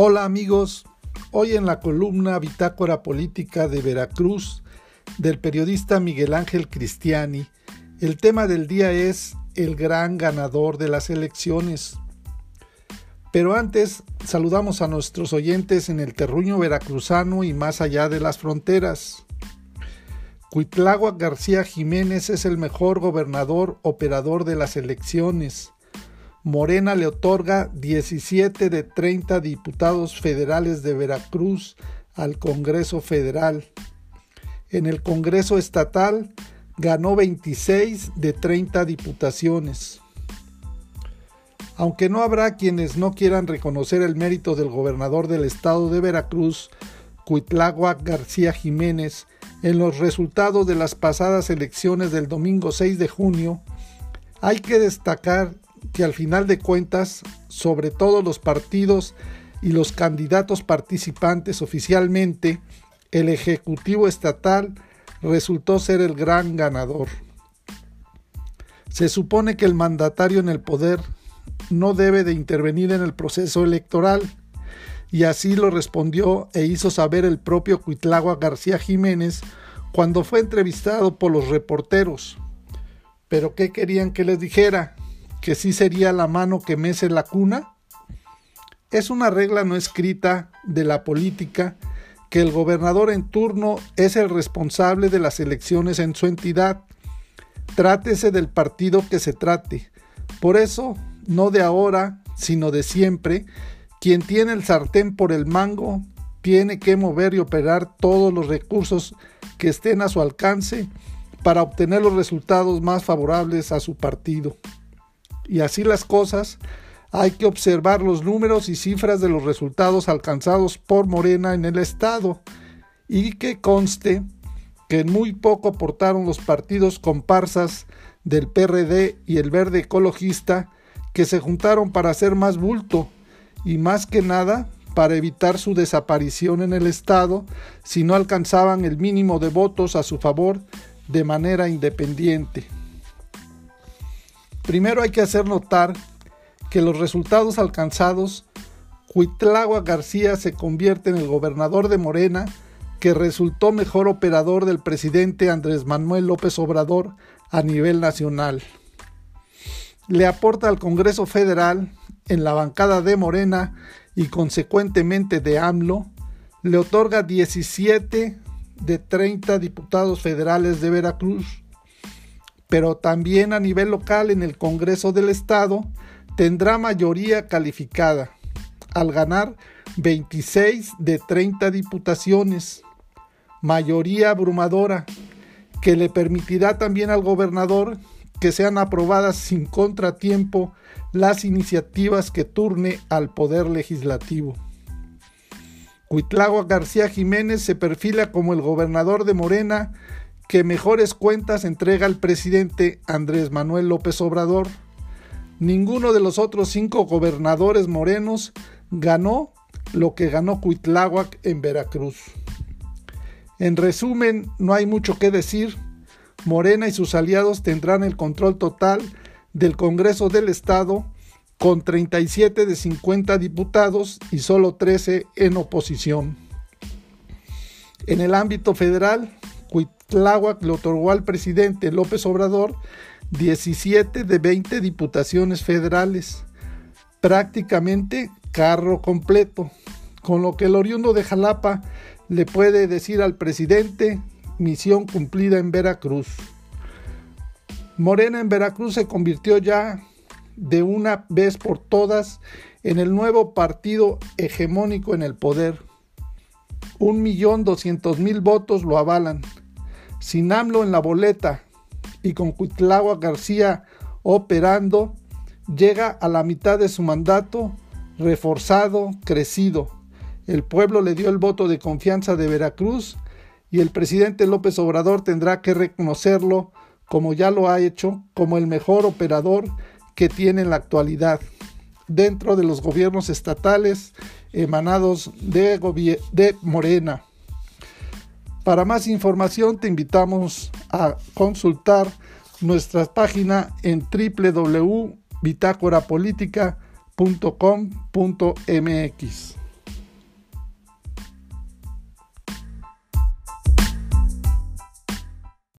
Hola amigos, hoy en la columna Bitácora Política de Veracruz del periodista Miguel Ángel Cristiani, el tema del día es el gran ganador de las elecciones. Pero antes saludamos a nuestros oyentes en el terruño veracruzano y más allá de las fronteras. Cuitláhuac García Jiménez es el mejor gobernador operador de las elecciones Morena le otorga 17 de 30 diputados federales de Veracruz al Congreso Federal. En el Congreso Estatal ganó 26 de 30 diputaciones. Aunque no habrá quienes no quieran reconocer el mérito del gobernador del estado de Veracruz, Cuitláhuac García Jiménez, en los resultados de las pasadas elecciones del domingo 6 de junio, hay que destacar que al final de cuentas, sobre todo los partidos y los candidatos participantes oficialmente, el Ejecutivo Estatal resultó ser el gran ganador. Se supone que el mandatario en el poder no debe de intervenir en el proceso electoral, y así lo respondió e hizo saber el propio Cuitlagua García Jiménez cuando fue entrevistado por los reporteros. Pero ¿qué querían que les dijera? Que sí sería la mano que mece la cuna? Es una regla no escrita de la política que el gobernador en turno es el responsable de las elecciones en su entidad. Trátese del partido que se trate. Por eso, no de ahora, sino de siempre, quien tiene el sartén por el mango tiene que mover y operar todos los recursos que estén a su alcance para obtener los resultados más favorables a su partido y así las cosas, hay que observar los números y cifras de los resultados alcanzados por Morena en el Estado y que conste que en muy poco aportaron los partidos comparsas del PRD y el Verde Ecologista que se juntaron para hacer más bulto y más que nada para evitar su desaparición en el Estado si no alcanzaban el mínimo de votos a su favor de manera independiente. Primero hay que hacer notar que los resultados alcanzados, Cuitlagua García se convierte en el gobernador de Morena, que resultó mejor operador del presidente Andrés Manuel López Obrador a nivel nacional. Le aporta al Congreso Federal, en la bancada de Morena y consecuentemente de AMLO, le otorga 17 de 30 diputados federales de Veracruz, pero también a nivel local en el Congreso del Estado tendrá mayoría calificada, al ganar 26 de 30 diputaciones, mayoría abrumadora, que le permitirá también al gobernador que sean aprobadas sin contratiempo las iniciativas que turne al Poder Legislativo. Cuitlagua García Jiménez se perfila como el gobernador de Morena que mejores cuentas entrega el presidente Andrés Manuel López Obrador. Ninguno de los otros cinco gobernadores morenos ganó lo que ganó Cuitláhuac en Veracruz. En resumen, no hay mucho que decir. Morena y sus aliados tendrán el control total del Congreso del Estado con 37 de 50 diputados y solo 13 en oposición. En el ámbito federal, Tláhuac le otorgó al presidente López Obrador 17 de 20 diputaciones federales, prácticamente carro completo, con lo que el oriundo de Jalapa le puede decir al presidente misión cumplida en Veracruz. Morena en Veracruz se convirtió ya de una vez por todas en el nuevo partido hegemónico en el poder. Un millón doscientos mil votos lo avalan sin AMLO en la boleta y con Cuitlagua García operando, llega a la mitad de su mandato reforzado, crecido. El pueblo le dio el voto de confianza de Veracruz y el presidente López Obrador tendrá que reconocerlo, como ya lo ha hecho, como el mejor operador que tiene en la actualidad dentro de los gobiernos estatales emanados de, de Morena. Para más información te invitamos a consultar nuestra página en www.bitácorapolítica.com.mx.